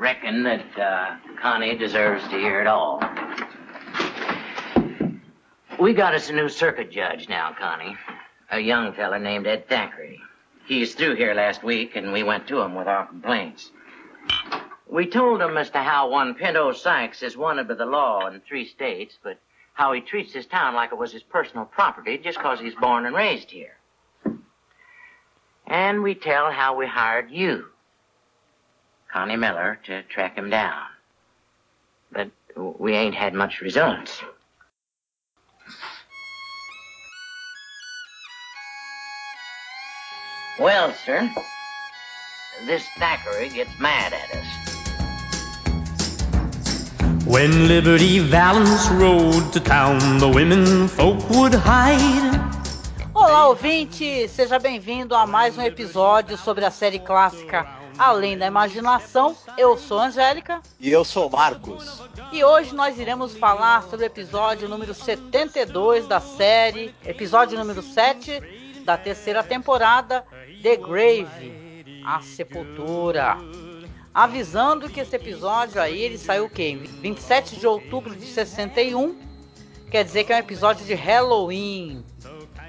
Reckon that uh, Connie deserves to hear it all. We got us a new circuit judge now, Connie. A young fella named Ed Thackeray. He's through here last week, and we went to him with our complaints. We told him as to how one Pinto Sykes is wanted by the law in three states, but how he treats his town like it was his personal property just 'cause he's born and raised here. And we tell how we hired you, Connie Miller, to track him down. But we ain't had much results. Well, sir, this Thackeray gets mad at us. When Liberty Valance rode to town, the women folk would hide. Olá, ouvinte! Seja bem-vindo a mais um episódio sobre a série clássica Além da Imaginação. Eu sou a Angélica. E eu sou o Marcos. E hoje nós iremos falar sobre o episódio número 72 da série, episódio número 7 da terceira temporada, The Grave, A Sepultura. Avisando que esse episódio aí, ele saiu o quê? 27 de outubro de 61. Quer dizer que é um episódio de Halloween.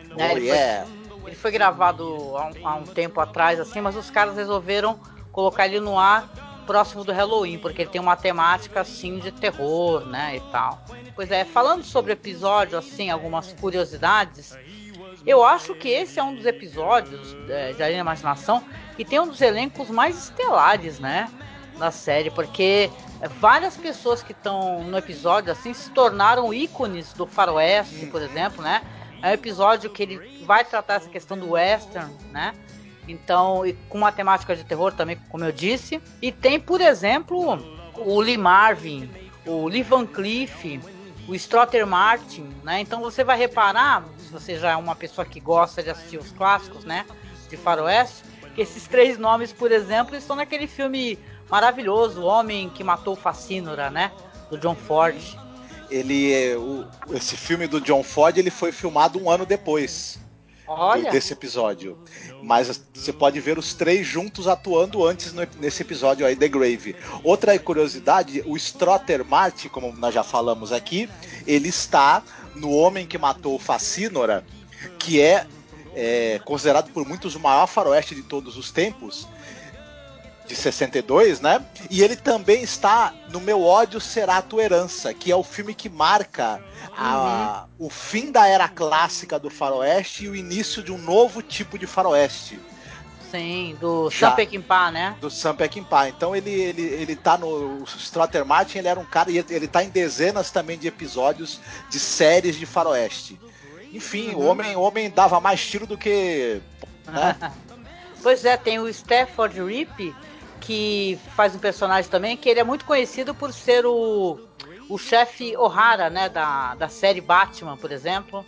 Né? Oh, ele, yeah. foi, ele foi gravado há um, há um tempo atrás, assim, mas os caras resolveram colocar ele no ar próximo do Halloween, porque ele tem uma temática assim de terror, né, e tal. Pois é, falando sobre o episódio, assim, algumas curiosidades, eu acho que esse é um dos episódios é, de Além da Imaginação que tem um dos elencos mais estelares, né, da série, porque várias pessoas que estão no episódio, assim, se tornaram ícones do faroeste, por exemplo, né, é um episódio que ele vai tratar essa questão do western, né, então, com uma temática de terror também, como eu disse. E tem, por exemplo, o Lee Marvin, o Lee Van Cleef, o Strotter Martin, né? Então você vai reparar, se você já é uma pessoa que gosta de assistir os clássicos, né? De faroeste, que esses três nomes, por exemplo, estão naquele filme maravilhoso, O Homem que Matou Facínora, né? Do John Ford. Ele, é, o, esse filme do John Ford, ele foi filmado um ano depois. Olha. desse episódio. Mas você pode ver os três juntos atuando antes no, nesse episódio aí, The Grave. Outra curiosidade, o Strotter Martin, como nós já falamos aqui, ele está no Homem que Matou Facínora, que é, é considerado por muitos o maior faroeste de todos os tempos, de 62, né? E ele também está no Meu Ódio Será a Tua Herança, que é o filme que marca a, uhum. o fim da era clássica do faroeste e o início de um novo tipo de faroeste. Sim, do Sam Peckinpah, né? Do Sam Peckinpah. Então ele, ele, ele tá no... O Strotter Martin, ele era um cara... E ele tá em dezenas também de episódios de séries de faroeste. Enfim, uhum. o, homem, o homem dava mais tiro do que... Né? pois é, tem o Stafford Rip, que faz um personagem também, que ele é muito conhecido por ser o, o chefe O'Hara, né, da, da série Batman, por exemplo.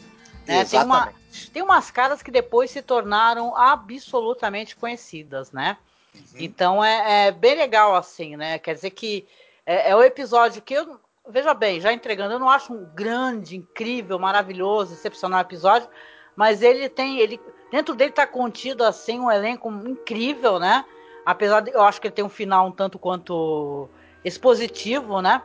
Né? Tem, uma, tem umas caras que depois se tornaram absolutamente conhecidas, né? Uhum. Então é, é, bem legal assim, né? Quer dizer que é, é o episódio que eu veja bem, já entregando, eu não acho um grande, incrível, maravilhoso, excepcional episódio, mas ele tem, ele dentro dele está contido assim um elenco incrível, né? Apesar de eu acho que ele tem um final um tanto quanto expositivo, né?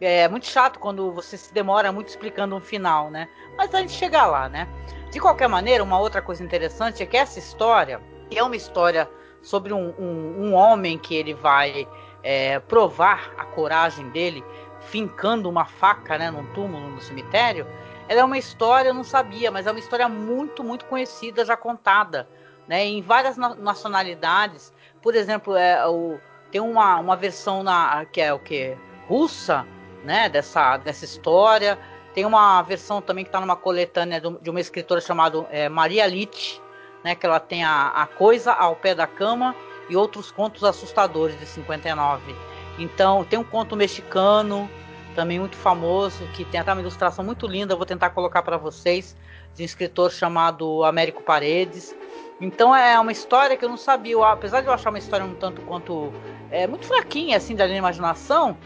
É muito chato quando você se demora muito explicando um final, né? Mas a gente chega lá, né? De qualquer maneira, uma outra coisa interessante é que essa história é uma história sobre um, um, um homem que ele vai é, provar a coragem dele fincando uma faca né, num túmulo no cemitério. Ela é uma história, eu não sabia, mas é uma história muito, muito conhecida, já contada, né, em várias nacionalidades. Por exemplo, é, o, tem uma, uma versão na, que é o que? Russa, né? Dessa, dessa história. Tem uma versão também que está numa coletânea de uma escritora chamada é, Maria Litt, né? Que ela tem a, a Coisa ao Pé da Cama e outros contos assustadores de 59. Então, tem um conto mexicano também muito famoso, que tem até uma ilustração muito linda, vou tentar colocar para vocês, de um escritor chamado Américo Paredes. Então é uma história que eu não sabia, apesar de eu achar uma história um tanto quanto é, muito fraquinha assim da minha imaginação,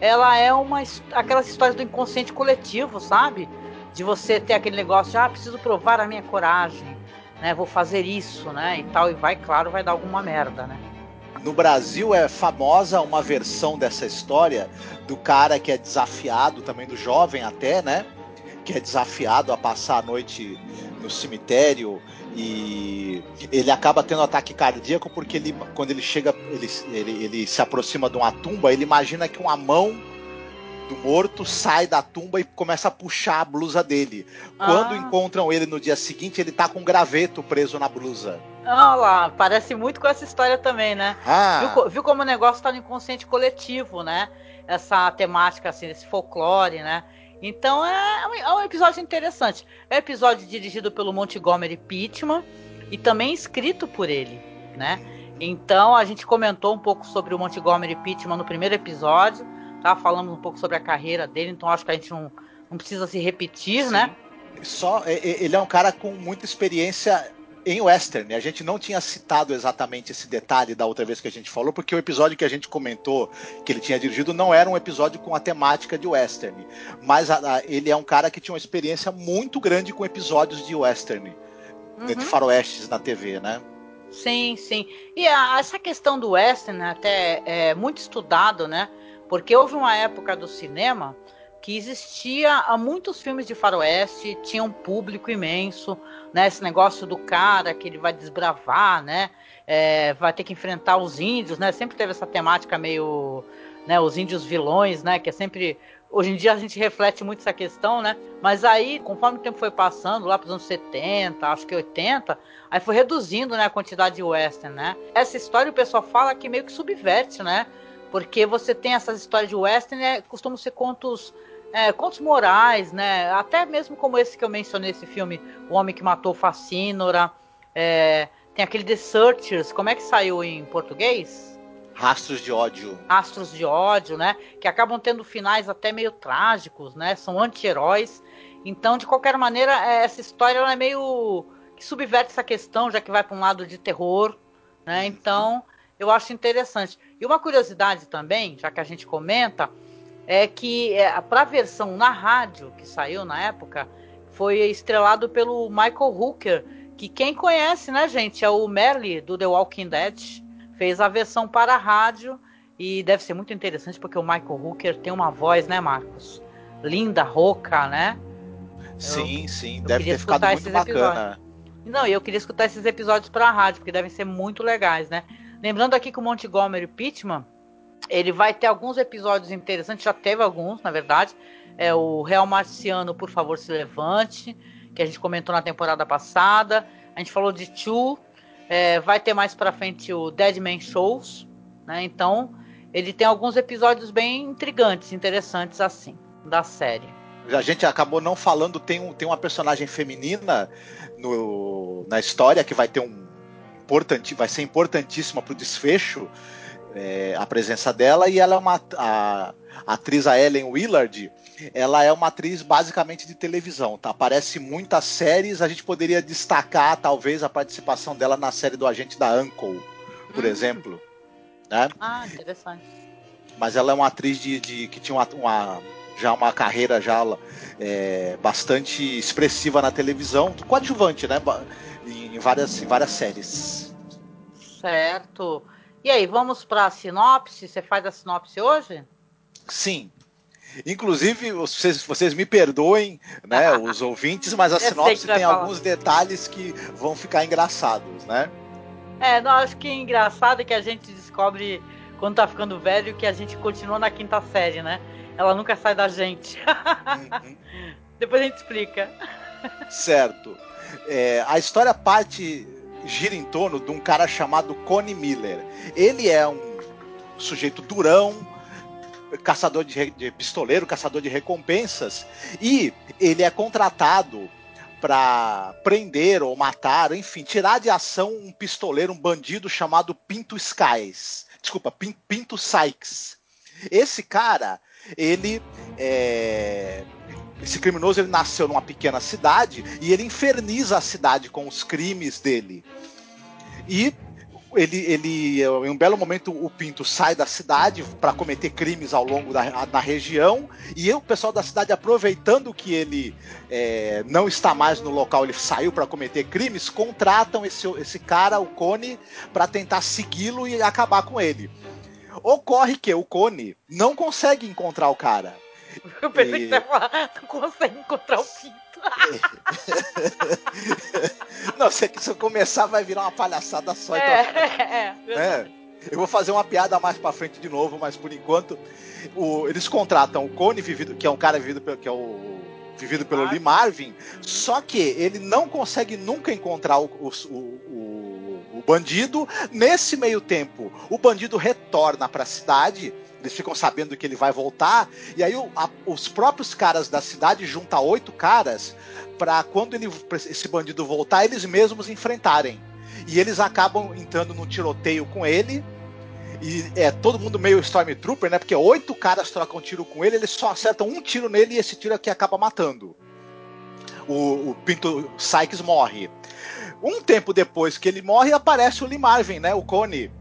ela é uma aquelas histórias do inconsciente coletivo, sabe? De você ter aquele negócio, de, ah, preciso provar a minha coragem, né? Vou fazer isso, né? E tal e vai, claro, vai dar alguma merda, né? No Brasil é famosa uma versão dessa história do cara que é desafiado, também do jovem até, né? Que é desafiado a passar a noite no cemitério e ele acaba tendo um ataque cardíaco porque ele, quando ele chega, ele, ele, ele se aproxima de uma tumba, ele imagina que uma mão do morto sai da tumba e começa a puxar a blusa dele. Quando ah. encontram ele no dia seguinte, ele tá com um graveto preso na blusa. Olha lá, parece muito com essa história também, né? Ah. Viu, viu, como o negócio tá no inconsciente coletivo, né? Essa temática, assim, esse folclore, né? Então é, é um episódio interessante. É um episódio dirigido pelo Montgomery Pittman e também escrito por ele, né? Então a gente comentou um pouco sobre o Montgomery Pittman no primeiro episódio tá? Falamos um pouco sobre a carreira dele, então acho que a gente não, não precisa se repetir, Sim. né? Só ele é um cara com muita experiência em western. A gente não tinha citado exatamente esse detalhe da outra vez que a gente falou, porque o episódio que a gente comentou que ele tinha dirigido não era um episódio com a temática de western, mas a, a, ele é um cara que tinha uma experiência muito grande com episódios de western, uhum. de faroestes na TV, né? Sim, sim. E a, essa questão do western até é muito estudado, né? Porque houve uma época do cinema que existia muitos filmes de faroeste, tinha um público imenso, né? Esse negócio do cara que ele vai desbravar, né? É, vai ter que enfrentar os índios, né? Sempre teve essa temática meio, né? Os índios vilões, né? Que é sempre Hoje em dia a gente reflete muito essa questão, né? Mas aí, conforme o tempo foi passando, lá para os anos 70, acho que 80, aí foi reduzindo né, a quantidade de western, né? Essa história o pessoal fala que meio que subverte, né? Porque você tem essas histórias de western, né, costumam ser contos é, contos morais, né? Até mesmo como esse que eu mencionei, esse filme, O Homem que Matou Facínora. É, tem aquele The Searchers, como é que saiu em português? Rastros de ódio. Rastros de ódio, né? Que acabam tendo finais até meio trágicos, né? São anti-heróis. Então, de qualquer maneira, é, essa história é meio que subverte essa questão, já que vai para um lado de terror, né? Então, eu acho interessante. E uma curiosidade também, já que a gente comenta, é que é, para a versão na rádio que saiu na época, foi estrelado pelo Michael Hooker, que quem conhece, né, gente, é o Merle do The Walking Dead. Fez a versão para a rádio e deve ser muito interessante porque o Michael Hooker tem uma voz, né, Marcos? Linda, rouca, né? Sim, eu, sim, eu deve ter ficado muito bacana. Episódios. Não, eu queria escutar esses episódios para a rádio, porque devem ser muito legais, né? Lembrando aqui que o Montgomery Pittman, ele vai ter alguns episódios interessantes, já teve alguns, na verdade. É o Real Marciano, por favor, se levante, que a gente comentou na temporada passada. A gente falou de Chu, é, vai ter mais pra frente o Dead Man Shows, né? Então, ele tem alguns episódios bem intrigantes, interessantes assim, da série. A gente acabou não falando, tem, um, tem uma personagem feminina no, na história que vai ter um importante, vai ser importantíssima para o desfecho é, a presença dela e ela é uma a, a atriz a Ellen Willard ela é uma atriz basicamente de televisão tá aparece muitas séries a gente poderia destacar talvez a participação dela na série do agente da Uncle por hum. exemplo né ah interessante mas ela é uma atriz de, de que tinha uma, uma já uma carreira já é, bastante expressiva na televisão coadjuvante né em várias, em várias séries. Certo. E aí, vamos para a sinopse? Você faz a sinopse hoje? Sim. Inclusive, vocês, vocês me perdoem, né, os ouvintes, mas a sinopse tem falar. alguns detalhes que vão ficar engraçados, né? É, não, acho que é engraçado que a gente descobre quando tá ficando velho que a gente continua na quinta série, né? Ela nunca sai da gente. Uhum. Depois a gente explica. Certo. É, a história parte gira em torno de um cara chamado Connie Miller. Ele é um sujeito durão, caçador de, de pistoleiro, caçador de recompensas, e ele é contratado para prender ou matar, enfim, tirar de ação um pistoleiro, um bandido chamado Pinto Skies. Desculpa, Pinto Sykes. Esse cara ele é, esse criminoso ele nasceu numa pequena cidade e ele inferniza a cidade com os crimes dele. E ele, ele, em um belo momento, o Pinto sai da cidade para cometer crimes ao longo da, região, e o pessoal da cidade, aproveitando que ele é, não está mais no local, ele saiu para cometer crimes, contratam esse, esse cara, o Cone, para tentar segui-lo e acabar com ele. Ocorre que o Cone não consegue encontrar o cara. Eu pensei e... que você ia falar, não consegue encontrar o Pinto. não, se, se eu começar vai virar uma palhaçada só. Então, é, é, é. Eu vou fazer uma piada mais para frente de novo, mas por enquanto o, eles contratam o Cone, vivido, que é um cara vivido pelo, que é o vivido pelo Lee Marvin, só que ele não consegue nunca encontrar o, o, o, o bandido. Nesse meio tempo, o bandido retorna para a cidade eles ficam sabendo que ele vai voltar, e aí o, a, os próprios caras da cidade juntam oito caras para quando ele, esse bandido voltar, eles mesmos enfrentarem. E eles acabam entrando no tiroteio com ele. E é todo mundo meio Stormtrooper, né? Porque oito caras trocam tiro com ele, eles só acertam um tiro nele e esse tiro aqui acaba matando. O, o Pinto Sykes morre. Um tempo depois que ele morre, aparece o Lee Marvin, né? O Cone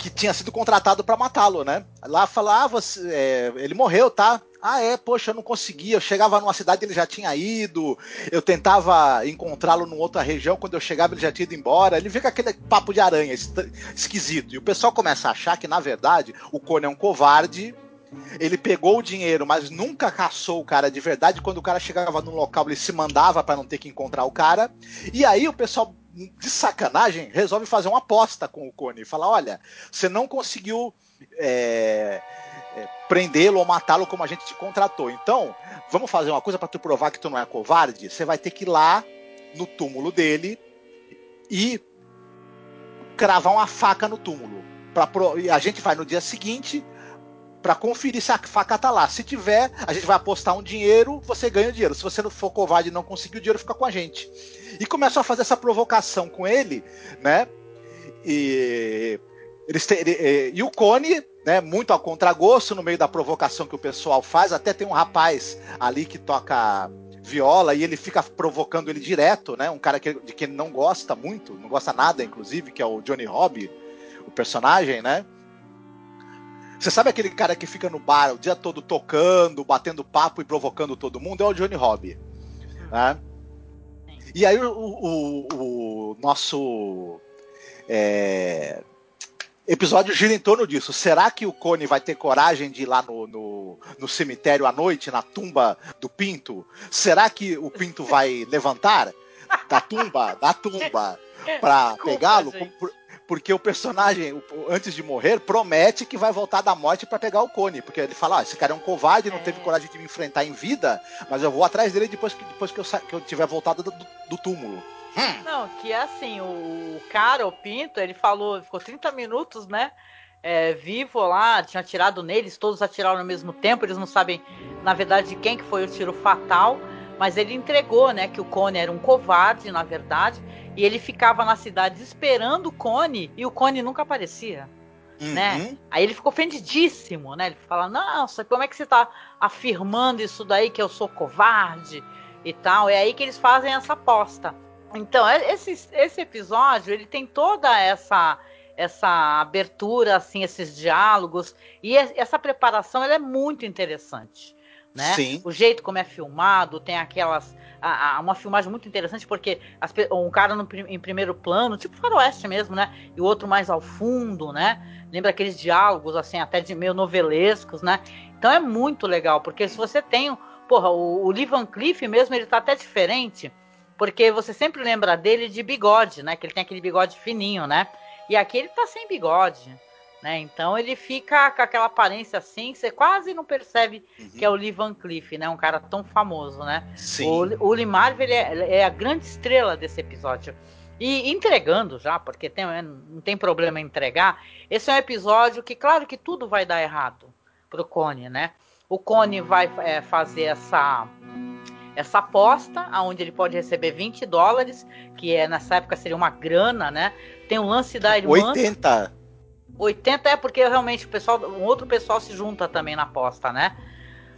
que tinha sido contratado para matá-lo, né? Lá falava, ah, você, é, ele morreu, tá? Ah, é, poxa, eu não conseguia. Eu chegava numa cidade, ele já tinha ido. Eu tentava encontrá-lo numa outra região. Quando eu chegava, ele já tinha ido embora. Ele fica aquele papo de aranha esquisito. E o pessoal começa a achar que, na verdade, o Cone é um covarde. Ele pegou o dinheiro, mas nunca caçou o cara de verdade. Quando o cara chegava no local, ele se mandava para não ter que encontrar o cara. E aí o pessoal de sacanagem, resolve fazer uma aposta com o Cone. Falar: olha, você não conseguiu é, é, prendê-lo ou matá-lo como a gente te contratou. Então, vamos fazer uma coisa para tu provar que tu não é covarde. Você vai ter que ir lá no túmulo dele e cravar uma faca no túmulo. Pra pro... E a gente vai no dia seguinte para conferir se a faca tá lá. Se tiver, a gente vai apostar um dinheiro, você ganha o dinheiro. Se você não for covarde e não conseguir o dinheiro, fica com a gente. E começam a fazer essa provocação com ele, né? E eles têm, ele, e o Cone, né, muito ao contragosto, no meio da provocação que o pessoal faz, até tem um rapaz ali que toca viola e ele fica provocando ele direto, né? Um cara que, de quem ele não gosta muito, não gosta nada, inclusive, que é o Johnny Hobby, o personagem, né? Você sabe aquele cara que fica no bar o dia todo tocando, batendo papo e provocando todo mundo? É o Johnny Hobby. Né? E aí o, o, o nosso é, episódio gira em torno disso. Será que o Cone vai ter coragem de ir lá no, no, no, cemitério à noite, na tumba do Pinto? Será que o Pinto vai levantar da tumba, da tumba, para pegá-lo? Porque o personagem, antes de morrer, promete que vai voltar da morte para pegar o Cone. Porque ele fala: ah, esse cara é um covarde, não é. teve coragem de me enfrentar em vida, mas eu vou atrás dele depois que, depois que, eu, que eu tiver voltado do, do túmulo. Hum. Não, que é assim, o cara, o Pinto, ele falou, ficou 30 minutos, né? É, vivo lá, tinha atirado neles, todos atiraram ao mesmo tempo, eles não sabem, na verdade, quem que foi o tiro fatal, mas ele entregou, né, que o Cone era um covarde, na verdade, e ele ficava na cidade esperando o Cone e o Cone nunca aparecia. Uhum. Né? Aí ele ficou ofendidíssimo, né? Ele fala: Nossa, como é que você está afirmando isso daí que eu sou covarde e tal? É aí que eles fazem essa aposta. Então, é, esse, esse episódio ele tem toda essa essa abertura, assim, esses diálogos e essa preparação ela é muito interessante né? Sim. O jeito como é filmado, tem aquelas. A, a, uma filmagem muito interessante, porque as, um cara no, em primeiro plano, tipo faroeste mesmo, né? E o outro mais ao fundo, né? Lembra aqueles diálogos, assim, até de meio novelescos, né? Então é muito legal, porque se você tem. Porra, o, o Lee Van Cleef mesmo, ele tá até diferente, porque você sempre lembra dele de bigode, né? Que ele tem aquele bigode fininho, né? E aqui ele tá sem bigode. Né? Então ele fica com aquela aparência assim, você quase não percebe uhum. que é o Lee Van Cleef, né? Um cara tão famoso, né? Sim. O, o Lee Marvel é, é, a grande estrela desse episódio. E entregando já, porque tem, é, não tem problema em entregar, esse é um episódio que, claro que tudo vai dar errado pro Cone, né? O Cone vai é, fazer essa essa aposta, aonde ele pode receber 20 dólares, que é nessa época seria uma grana, né? Tem o lance da irmã. 80. 80 é porque realmente o pessoal, um outro pessoal se junta também na aposta, né?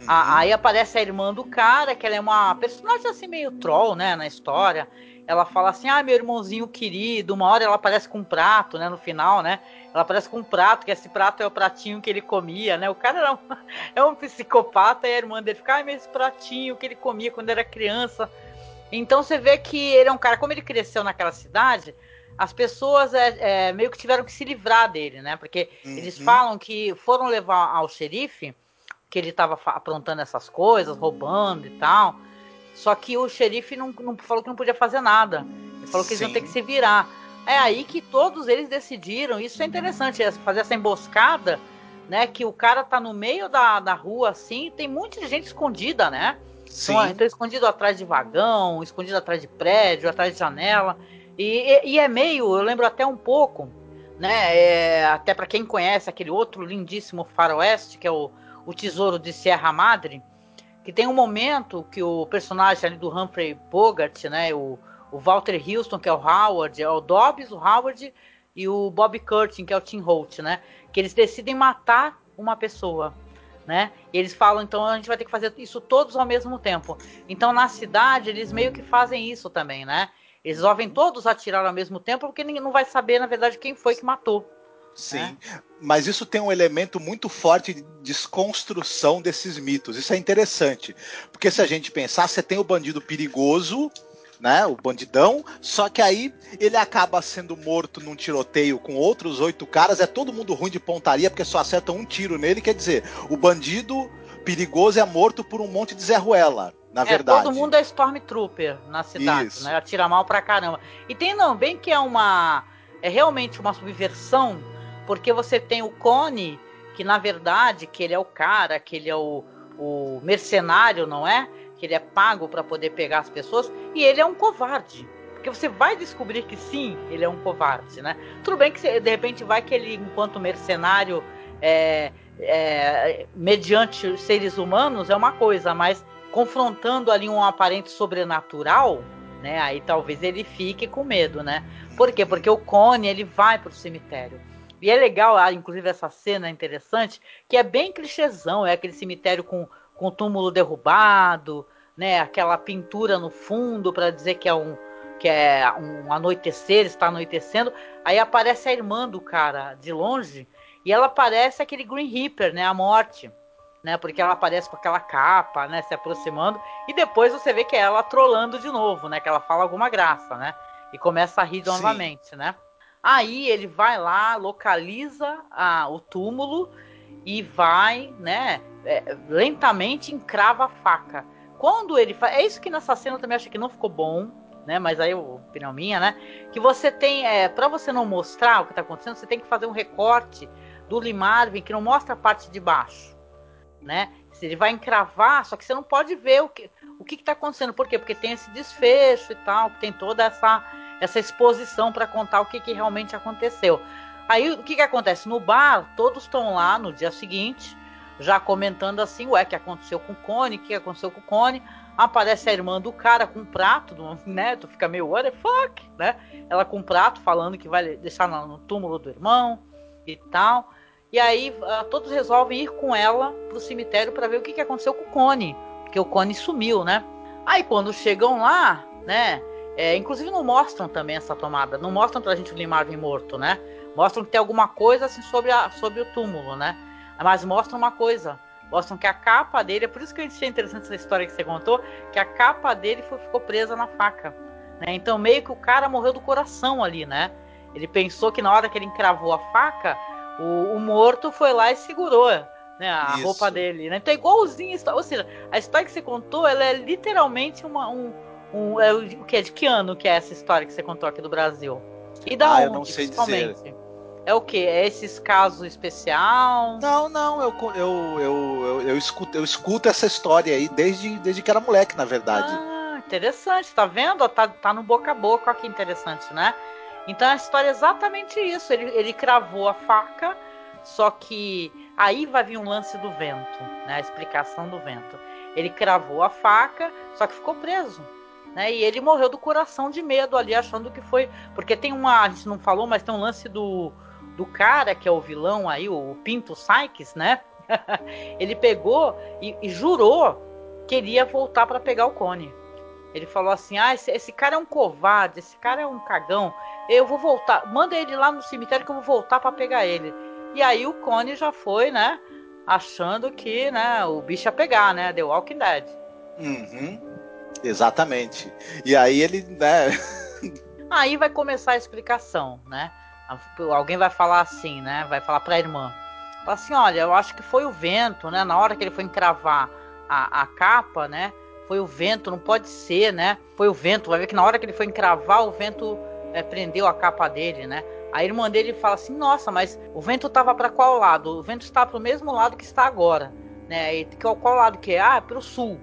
A- aí aparece a irmã do cara, que ela é uma personagem assim meio troll, né, na história. Ela fala assim: "Ah, meu irmãozinho querido". Uma hora ela aparece com um prato, né, no final, né? Ela aparece com um prato, que esse prato é o pratinho que ele comia, né? O cara era um, é um psicopata e a irmã dele fica: "Ai, mas esse pratinho que ele comia quando era criança". Então você vê que ele é um cara, como ele cresceu naquela cidade, as pessoas é, é, meio que tiveram que se livrar dele, né? Porque eles Uhum. falam que foram levar ao xerife, que ele estava aprontando essas coisas, roubando e tal. Só que o xerife não, não falou que não podia fazer nada. Ele falou que eles iam Sim. ter que se virar. É aí que todos eles decidiram. Isso é interessante, é fazer essa emboscada, né? Que o cara tá no meio da, da rua assim, tem muita gente escondida, né? Sim. Então, então escondido atrás de vagão, escondido atrás de prédio, atrás de janela. E, e- é meio, eu lembro até um pouco, né? é, até para quem conhece aquele outro lindíssimo faroeste, que é o, o Tesouro de Sierra Madre, que tem um momento que o personagem ali do Humphrey Bogart, né? O, o Walter Houston, que é o Howard, é o Dobbs, o Howard e o Bob Curtin, que é o Tim Holt, né? Que eles decidem matar uma pessoa né? E eles falam, então a gente vai ter que fazer isso todos ao mesmo tempo. Então na cidade eles meio que fazem isso também, né? Eles resolvem todos atirar ao mesmo tempo porque ninguém não vai saber, na verdade, quem foi que matou. Sim. Mas isso tem um elemento muito forte de desconstrução desses mitos. Isso é interessante. Porque se a gente pensar, você tem o bandido perigoso, né? O bandidão, só que aí ele acaba sendo morto num tiroteio com outros oito caras. É todo mundo ruim de pontaria, porque só acertam um tiro nele. Quer dizer, o bandido perigoso é morto por um monte de Zé Ruela. Na É, verdade. todo mundo é Stormtrooper na cidade, Isso. né? Atira mal pra caramba. E tem também que é uma. É realmente uma subversão, porque você tem o Cone, que na verdade, que ele é o cara, que ele é o, o mercenário, não é? Que ele é pago pra poder pegar as pessoas, e ele é um covarde. Porque você vai descobrir que sim, ele é um covarde, né? Tudo bem que você- de repente vai que ele, enquanto mercenário, é, é, mediante seres humanos, é uma coisa, mas confrontando ali um aparente sobrenatural, né? Aí talvez ele fique com medo, né? Por quê? Porque o Cone ele vai pro cemitério. E é legal, ah, inclusive essa cena interessante, que é bem clichêzão, é aquele cemitério com, com o túmulo derrubado, né? Aquela pintura no fundo para dizer que é um que é um anoitecer, está anoitecendo. Aí aparece a irmã do cara de longe e ela parece aquele Green Reaper, né? A morte né? Porque ela aparece com aquela capa, né? Se aproximando. E depois você vê que é ela trolando de novo, né? Que ela fala alguma graça, né? E começa a rir Sim. novamente, né? Aí ele vai lá, localiza a, o túmulo e vai, né? é, lentamente encrava a faca. Quando ele faz. É isso que nessa cena eu também acho que não ficou bom, né? Mas aí, opinião minha, né? Que você tem. É, para você não mostrar o que tá acontecendo, você tem que fazer um recorte do Lee Marvin que não mostra a parte de baixo né? Ele vai encravar, só que você não pode ver o que o que está acontecendo. Por quê? Porque tem esse desfecho e tal, tem toda essa essa exposição para contar o que, que realmente aconteceu. Aí o que, que acontece? No bar, todos estão lá no dia seguinte, já comentando assim, ué, o que aconteceu com o Cone, o que aconteceu com o Cone. Aparece a irmã do cara com um prato, né? Tu fica meio, what the fuck, né? Ela com um prato falando que vai deixar no túmulo do irmão e tal. E aí ah, todos resolvem ir com ela pro cemitério para ver o que, que aconteceu com o Cone, porque o Cone sumiu, né? Aí quando chegam lá, né? é, inclusive não mostram também essa tomada, não mostram pra gente o Marvin morto, né? Mostram que tem alguma coisa assim sobre, a, sobre o túmulo, né? Mas mostram uma coisa, mostram que a capa dele, é por isso que eu achei interessante essa história que você contou, que a capa dele foi- ficou presa na faca, né? Então meio que o cara morreu do coração ali, né? Ele pensou que na hora que ele encravou a faca, o, o morto foi lá e segurou né, a Isso. roupa dele. Né? Então é igualzinho a história. Ou seja, a história que você contou, ela é literalmente uma, um. um é, o que? De que ano que é essa história que você contou aqui do Brasil? E da Ah, onde, eu não sei principalmente? É o que? É esses casos especial? Não, não, eu, eu, eu, eu, eu escuto, eu escuto essa história aí desde, desde que era moleque, na verdade. Ah, interessante, tá vendo? Tá, tá no boca a boca, olha que interessante, né? Então a história é exatamente isso. Ele, ele cravou a faca, só que aí vai vir um lance do vento, né? A explicação do vento. Ele cravou a faca, só que ficou preso. Né? E ele morreu do coração de medo ali, achando que foi. Porque tem uma. A gente não falou, mas tem um lance do, do cara que é o vilão aí, o Pinto Sykes, né? ele pegou e, e jurou que iria voltar para pegar o Cone. Ele falou assim: Ah, esse, esse, cara é um covarde, esse cara é um cagão. Eu vou voltar, manda ele lá no cemitério que eu vou voltar para pegar ele. E aí o Cone já foi, né? Achando que né, o bicho ia pegar, né? The Walking Dead. Uhum. Exatamente. E aí ele, né? aí vai começar a explicação, né? Alguém vai falar assim, né? Vai falar pra irmã. Fala assim, olha, eu acho que foi o vento, né? Na hora que ele foi encravar a, a capa, né? Foi o vento, não pode ser, né? Foi o vento. Vai ver que na hora que ele foi encravar, o vento é, prendeu a capa dele, né? A irmã dele fala assim: Nossa, mas o vento estava para qual lado? O vento está para o mesmo lado que está agora, né? E qual, qual lado que é? Ah, é para o sul.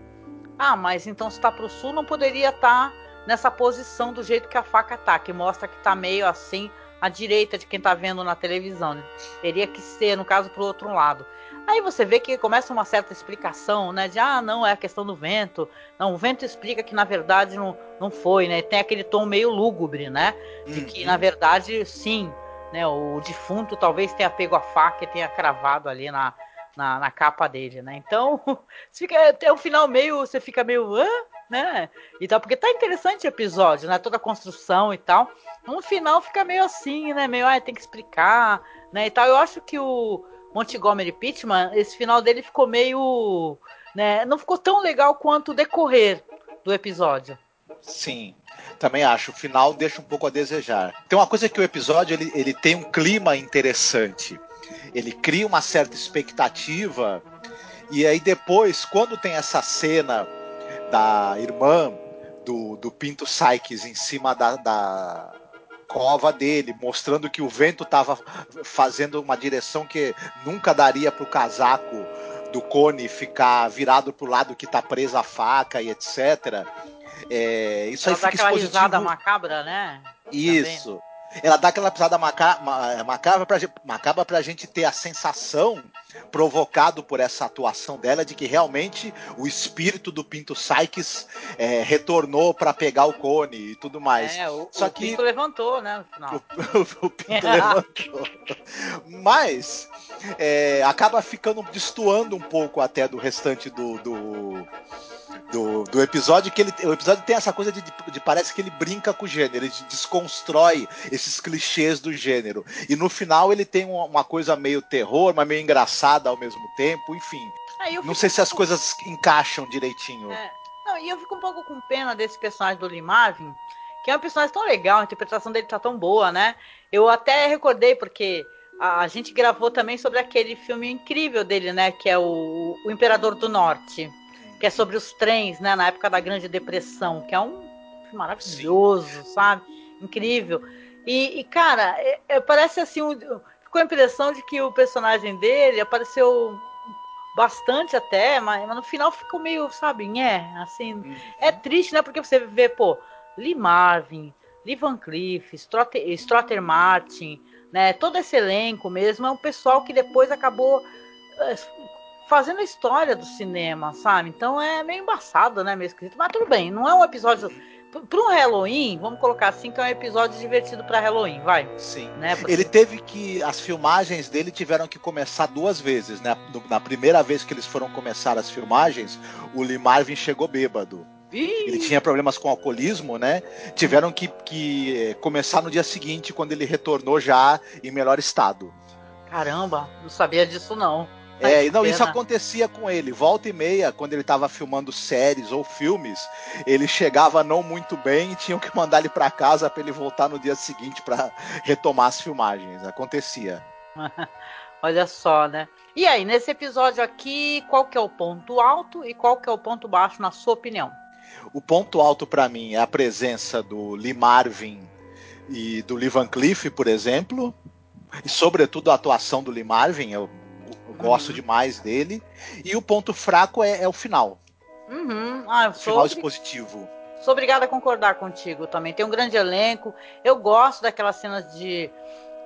Ah, mas então se está para o sul, não poderia estar tá nessa posição do jeito que a faca tá, que mostra que está meio assim à direita de quem está vendo na televisão. Né? Teria que ser, no caso, para o outro lado. Aí você vê que começa uma certa explicação, né? De ah, não, é a questão do vento. Não, o vento explica que na verdade não, não foi, né? Tem aquele tom meio lúgubre, né? De que na uhum. verdade, sim, né? O defunto talvez tenha pego a faca e tenha cravado ali na, na, na capa dele, né? Então, fica até o final meio, você fica meio, hã? Né? E tal, porque tá interessante o episódio, né? Toda a construção e tal. No final fica meio assim, né? Meio, ah, tem que explicar, né? E tal. Eu acho que o Montgomery Pittman, esse final dele ficou meio. Né, não ficou tão legal quanto o decorrer do episódio. Sim, também acho. O final deixa um pouco a desejar. Tem uma coisa que o episódio ele, ele tem um clima interessante. Ele cria uma certa expectativa. E aí depois, quando tem essa cena da irmã do, do Pinto Sykes em cima da, da, cova dele, mostrando que o vento estava fazendo uma direção que nunca daria para o casaco do cone ficar virado para o lado que está presa a faca e etc. É, isso Ela aí fica aquela expositivo... risada macabra, né? Isso. Ela dá aquela pisada maca macabra, pra, macabra pra gente ter a sensação, provocado por essa atuação dela, de que realmente o espírito do Pinto Sykes é, retornou para pegar o cone e tudo mais. É, o, Só o que... Pinto levantou, né? O, o Pinto levantou. Mas é, acaba ficando destoando um pouco até do restante do, do do, do episódio que ele o episódio tem essa coisa de, de, de, parece que ele brinca com o gênero, ele desconstrói esses clichês do gênero. E no final ele tem uma, uma coisa meio terror, mas meio engraçada ao mesmo tempo, enfim. Ah, não sei se as coisas encaixam direitinho. É. Não, e eu fico um pouco com pena desse personagem do Lee Marvin, que é um personagem tão legal, a interpretação dele tá tão boa, né? Eu até recordei porque a, a gente gravou também sobre aquele filme incrível dele, né? Que é o, o Imperador do Norte que é sobre os trens, né, na época da Grande Depressão, que é um maravilhoso, Sim. sabe? Incrível. E, e cara, é, é, parece assim, um, ficou a impressão de que o personagem dele apareceu bastante até, mas, mas no final ficou meio, sabe, é, assim, uhum. é triste, né? Porque você vê, pô, Lee Marvin, Lee Van Cleef, Strotter, Strotter Martin, né? Todo esse elenco mesmo é um pessoal que depois acabou é, fazendo a história do cinema, sabe? Então é meio embaçado, né? Meio esquisito. Mas tudo bem, não é um episódio. Para um Halloween, vamos colocar assim, que é um episódio divertido para Halloween, vai. Sim. Né? Porque... Ele teve que. As filmagens dele tiveram que começar duas vezes, né? Na primeira vez que eles foram começar as filmagens, o Lee Marvin chegou bêbado. Ele tinha problemas com alcoolismo, né? Tiveram que, que eh, começar no dia seguinte, quando ele retornou já em melhor estado. Caramba, não sabia disso não. É, não, isso acontecia com ele. Volta e meia, quando ele estava filmando séries ou filmes, ele chegava não muito bem e tinham que mandar ele para casa para ele voltar no dia seguinte para retomar as filmagens. Acontecia. Olha só, né? E aí, nesse episódio aqui, qual que é o ponto alto e qual que é o ponto baixo, na sua opinião? O ponto alto para mim é a presença do Lee Marvin e do Lee Van Cleef, por exemplo, e sobretudo a atuação do Lee Marvin. Eu gosto uhum. demais dele. E o ponto fraco é, é o final. Uhum. Ah, o final expositivo. Sou obrigada a concordar contigo também. Tem um grande elenco. Eu gosto daquelas cenas de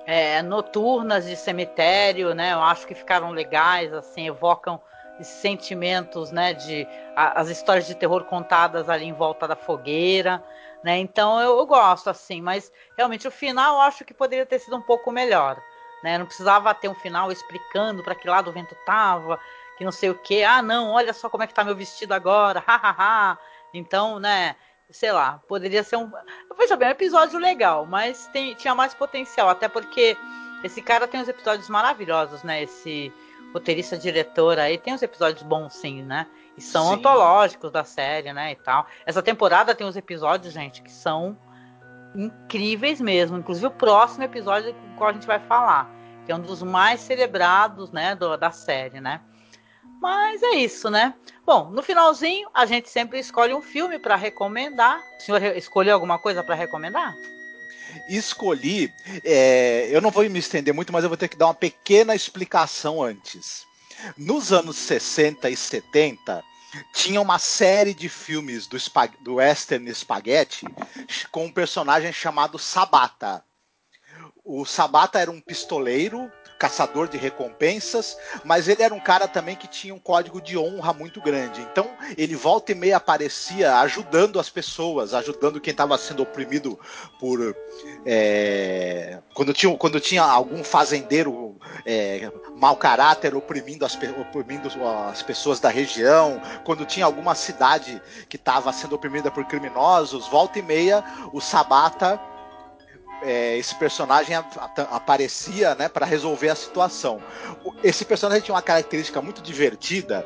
é, noturnas de cemitério, né? Eu acho que ficaram legais, assim, evocam sentimentos, né? De a, as histórias de terror contadas ali em volta da fogueira, né? Então eu, eu gosto, assim, mas realmente o final eu acho que poderia ter sido um pouco melhor. Né? Não precisava ter um final explicando para que lado o vento tava, que não sei o que. Ah, não, olha só como é que tá meu vestido agora, hahaha. então, né, sei lá, poderia ser um. Veja bem, um episódio legal, mas tem, tinha mais potencial, até porque esse cara tem uns episódios maravilhosos, né? Esse roteirista diretor aí tem uns episódios bons, sim, né? E são sim. antológicos da série, né? E tal. Essa temporada tem uns episódios, gente, que são incríveis mesmo. Inclusive o próximo episódio com o qual a gente vai falar, que é um dos mais celebrados, né, do, da série, né? Mas é isso, né? Bom, no finalzinho a gente sempre escolhe um filme para recomendar. O senhor escolheu alguma coisa para recomendar? Escolhi, é, eu não vou me estender muito, mas eu vou ter que dar uma pequena explicação antes. Nos anos 60 e 70, tinha uma série de filmes do, do Western Spaghetti com um personagem chamado Sabata. O Sabata era um pistoleiro caçador de recompensas, mas ele era um cara também que tinha um código de honra muito grande. Então, ele volta e meia aparecia ajudando as pessoas, ajudando quem estava sendo oprimido por. É, quando, tinha, quando tinha algum fazendeiro é, mau caráter oprimindo as, oprimindo as pessoas da região, quando tinha alguma cidade que estava sendo oprimida por criminosos, volta e meia o Sabata é, esse personagem aparecia né, para resolver a situação. Esse personagem tinha uma característica muito divertida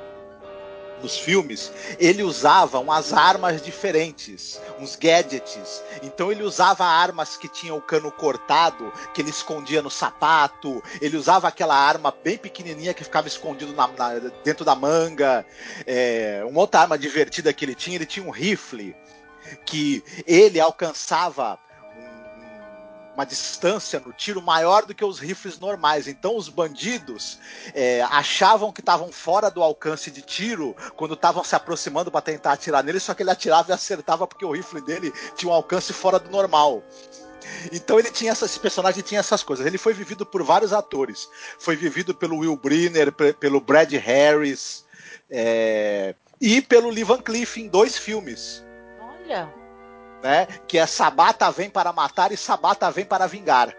nos filmes, ele usava umas armas diferentes, uns gadgets. Então ele usava armas que tinham o cano cortado, que ele escondia no sapato. Ele usava aquela arma bem pequenininha que ficava escondido na, na, dentro da manga. É, uma outra arma divertida que ele tinha, ele tinha um rifle que ele alcançava uma distância no tiro maior do que os rifles normais. Então os bandidos é, achavam que estavam fora do alcance de tiro quando estavam se aproximando para tentar atirar nele, só que ele atirava e acertava porque o rifle dele tinha um alcance fora do normal. Então ele tinha esse personagem tinha essas coisas. Ele foi vivido por vários atores. Foi vivido pelo Will Brynner, pelo Brad Harris é, e pelo Lee Van Cleef em dois filmes. Olha né? Que é Sabata vem para matar e Sabata vem para vingar.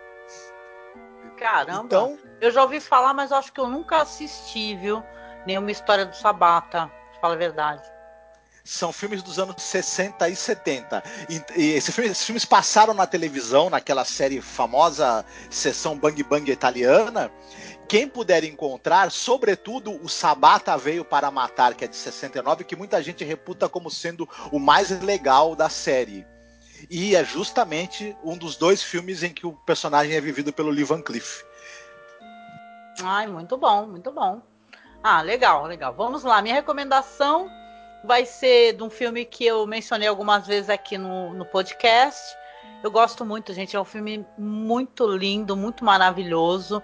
Caramba. Então, eu já ouvi falar, mas acho que eu nunca assisti, viu? Nenhuma história do Sabata, fala a verdade. São filmes dos anos 60 e 70. E, e esse filme, esses filmes passaram na televisão, naquela série famosa Sessão Bang Bang italiana. Quem puder encontrar, sobretudo o Sabata Veio para Matar, que é de 69, que muita gente reputa como sendo o mais legal da série. E é justamente um dos dois filmes em que o personagem é vivido pelo Lee Van Cleef. Ai, muito bom, muito bom. Ah, legal, legal. Vamos lá. Minha recomendação vai ser de um filme que eu mencionei algumas vezes aqui no, no podcast. Eu gosto muito, gente. É um filme muito lindo, muito maravilhoso.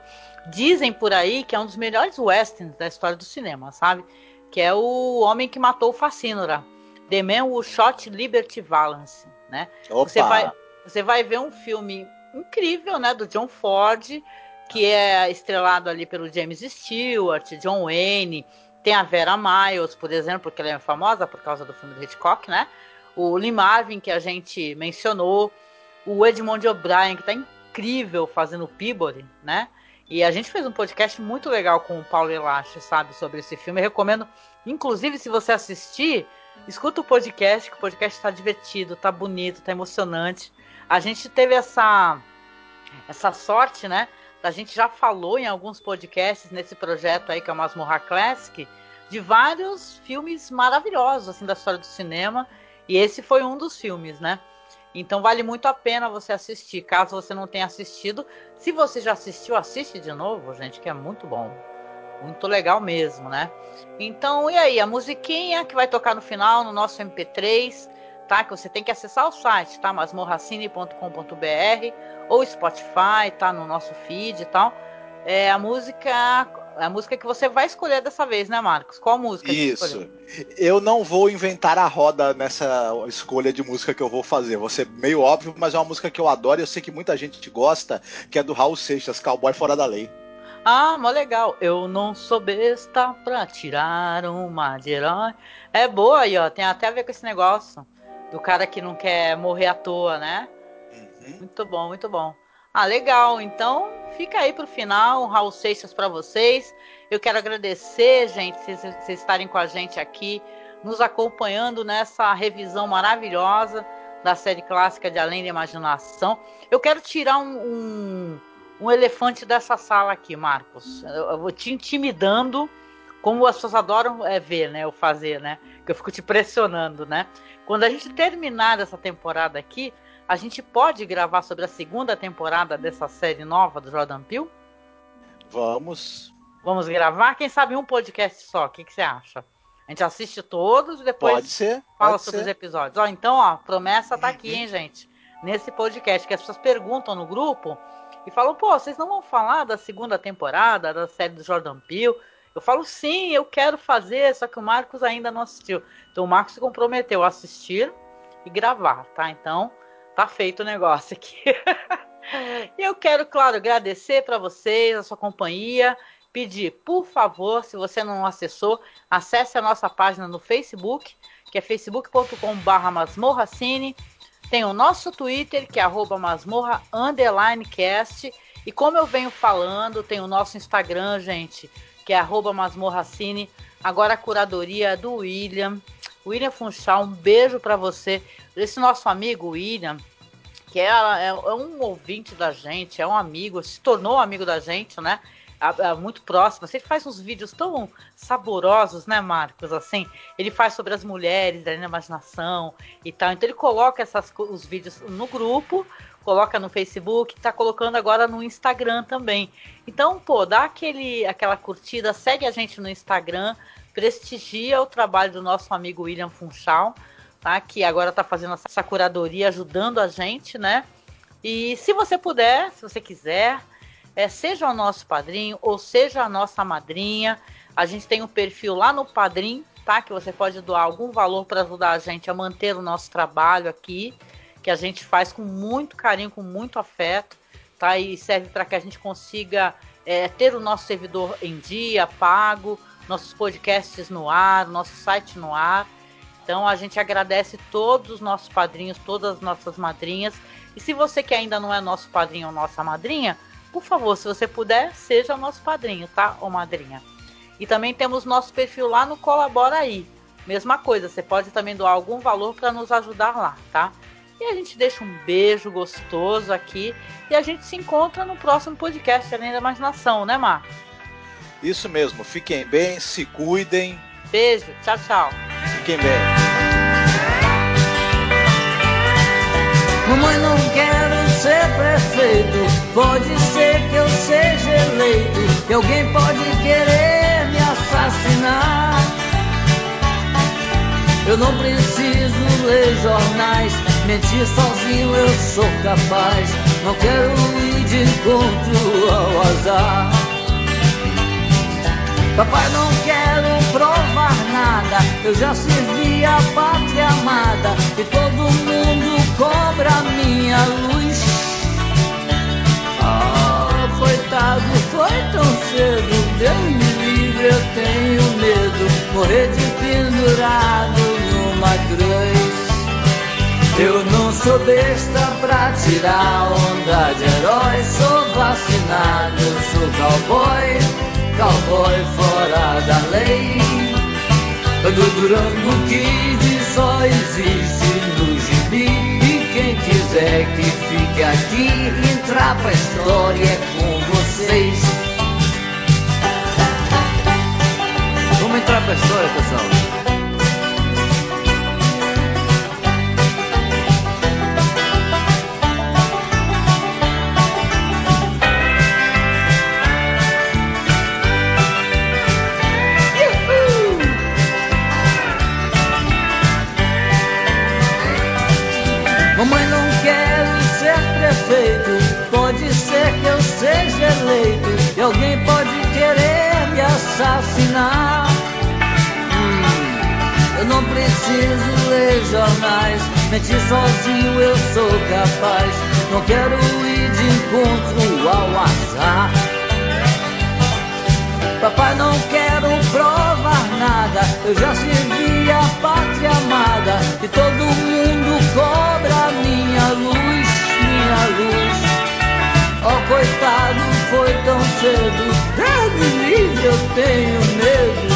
Dizem por aí que é um dos melhores westerns da história do cinema, sabe? Que é o Homem que Matou o Facínora. The Man Who Shot Liberty Valance né? Opa. Você vai, você vai ver um filme incrível, né, do John Ford, que é estrelado ali pelo James Stewart, John Wayne, tem a Vera Miles, por exemplo, porque ela é famosa por causa do filme do Hitchcock, né? O Lee Marvin, que a gente mencionou, o Edmond O'Brien, que tá incrível fazendo o Peabody, né? E a gente fez um podcast muito legal com o Paulo Elache, sabe, sobre esse filme. Eu recomendo, inclusive, se você assistir, Escuta o podcast, que o podcast tá divertido, tá bonito, tá emocionante. A gente teve essa essa sorte, né? A gente já falou em alguns podcasts nesse projeto aí que é o Masmorra Classic, de vários filmes maravilhosos assim da história do cinema, e esse foi um dos filmes, né? Então vale muito a pena você assistir, caso você não tenha assistido. Se você já assistiu, assiste de novo, gente, que é muito bom. Muito legal mesmo, né? Então, e aí, a musiquinha que vai tocar no final no nosso MP3, tá? Que você tem que acessar o site, tá? masmorracine.com.br ou Spotify, tá? No nosso feed e tal. É a música a música que você vai escolher dessa vez, né, Marcos? Qual música? Isso. Eu não vou inventar a roda nessa escolha de música que eu vou fazer. Vou ser meio óbvio, mas é uma música que eu adoro e eu sei que muita gente gosta, que é do Raul Seixas, Cowboy Fora da Lei. Ah, mó legal. Eu não sou besta pra tirar uma de herói. É boa aí, ó. Tem até a ver com esse negócio do cara que não quer morrer à toa, né? Uhum. Muito bom, muito bom. Ah, legal. Então, fica aí pro final, um Raul Seixas para vocês. Eu quero agradecer, gente, vocês estarem com a gente aqui, nos acompanhando nessa revisão maravilhosa da série clássica de Além da Imaginação. Eu quero tirar um, um, um elefante dessa sala aqui, Marcos. Eu, eu vou te intimidando, como as pessoas adoram é, ver, né? Eu fazer, né? Que eu fico te pressionando, né? Quando a gente terminar essa temporada aqui, a gente pode gravar sobre a segunda temporada dessa série nova do Jordan Peele? Vamos. Vamos gravar? Quem sabe um podcast só? O que, que você acha? A gente assiste todos e depois pode ser, fala pode sobre ser. os episódios. Ó, então, ó, promessa tá aqui, hein, gente? Nesse podcast, que as pessoas perguntam no grupo e falam, pô, vocês não vão falar da segunda temporada da série do Jordan Peele? Eu falo, sim, eu quero fazer, só que o Marcos ainda não assistiu. Então o Marcos se comprometeu a assistir e gravar, tá? Então, tá feito o negócio aqui. e eu quero, claro, agradecer para vocês, a sua companhia pedir, por favor, se você não acessou, acesse a nossa página no Facebook, que é facebook.com.br masmorracine. Tem o nosso Twitter, que é arroba cast. E como eu venho falando, tem o nosso Instagram, gente, que é masmorracine. Agora a curadoria é do William. William Funchal, um beijo para você. Esse nosso amigo William, que é, é, é um ouvinte da gente, é um amigo, se tornou amigo da gente, né? muito próxima. Ele faz uns vídeos tão saborosos, né, Marcos? Assim, ele faz sobre as mulheres da imaginação e tal. Então ele coloca essas, os vídeos no grupo, coloca no Facebook, tá colocando agora no Instagram também. Então, pô, dá aquele, aquela curtida, segue a gente no Instagram, prestigia o trabalho do nosso amigo William Funchal, tá? Que agora tá fazendo essa curadoria, ajudando a gente, né? E se você puder, se você quiser, é, seja o nosso padrinho ou seja a nossa madrinha. A gente tem um perfil lá no Padrim, tá? Que você pode doar algum valor para ajudar a gente a manter o nosso trabalho aqui, que a gente faz com muito carinho, com muito afeto, tá? E serve para que a gente consiga é, ter o nosso servidor em dia, pago, nossos podcasts no ar, nosso site no ar. Então a gente agradece todos os nossos padrinhos, todas as nossas madrinhas. E se você que ainda não é nosso padrinho ou nossa madrinha, por favor, se você puder, seja nosso padrinho, tá? Ou madrinha. E também temos nosso perfil lá no Colabora aí. Mesma coisa, você pode também doar algum valor para nos ajudar lá, tá? E a gente deixa um beijo gostoso aqui e a gente se encontra no próximo podcast Além da Imaginação, né, Marcos? Isso mesmo, fiquem bem, se cuidem. Beijo, tchau, tchau. Fiquem bem. Mamãe, não quero ser prefeito. Pode ser que eu seja eleito. Que alguém pode querer me assassinar. Eu não preciso ler jornais. Mentir sozinho eu sou capaz. Não quero ir de encontro ao azar. Papai, não quero provar nada. Eu já servi a pátria amada e todo mundo cobra minha luz. Ah, coitado, foi tão cedo. Deus me livre, eu tenho medo. Morrer de pendurado numa cruz. Eu não sou besta pra tirar onda de herói. Sou vacinado, sou cowboy cowboy fora da lei. Do Durango Kid só existe no gibi. E quem quiser que fique aqui, entrar pra história é com vocês. Vamos entrar pra história, pessoal. Jornais. Mentir sozinho eu sou capaz. Não quero ir de encontro ao azar. Papai, não quero provar nada. Eu já servi a pátria amada. E todo mundo cobra minha luz, minha luz. cedo. Deus livre, eu tenho medo.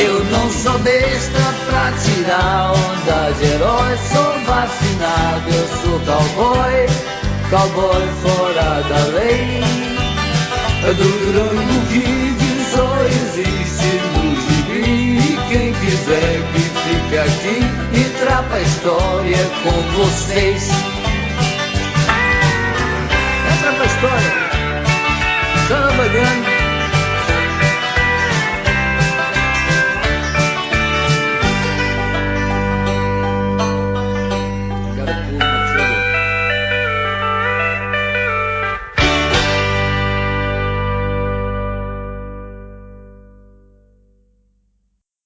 Eu não sou besta pra tirar onda de herói, sou vacinado, eu sou cowboy, cowboy fora da lei. Do Grango que só existe no gibi, quem quiser que fique aqui e trapa a história com vocês. É trapa a história, samba grande.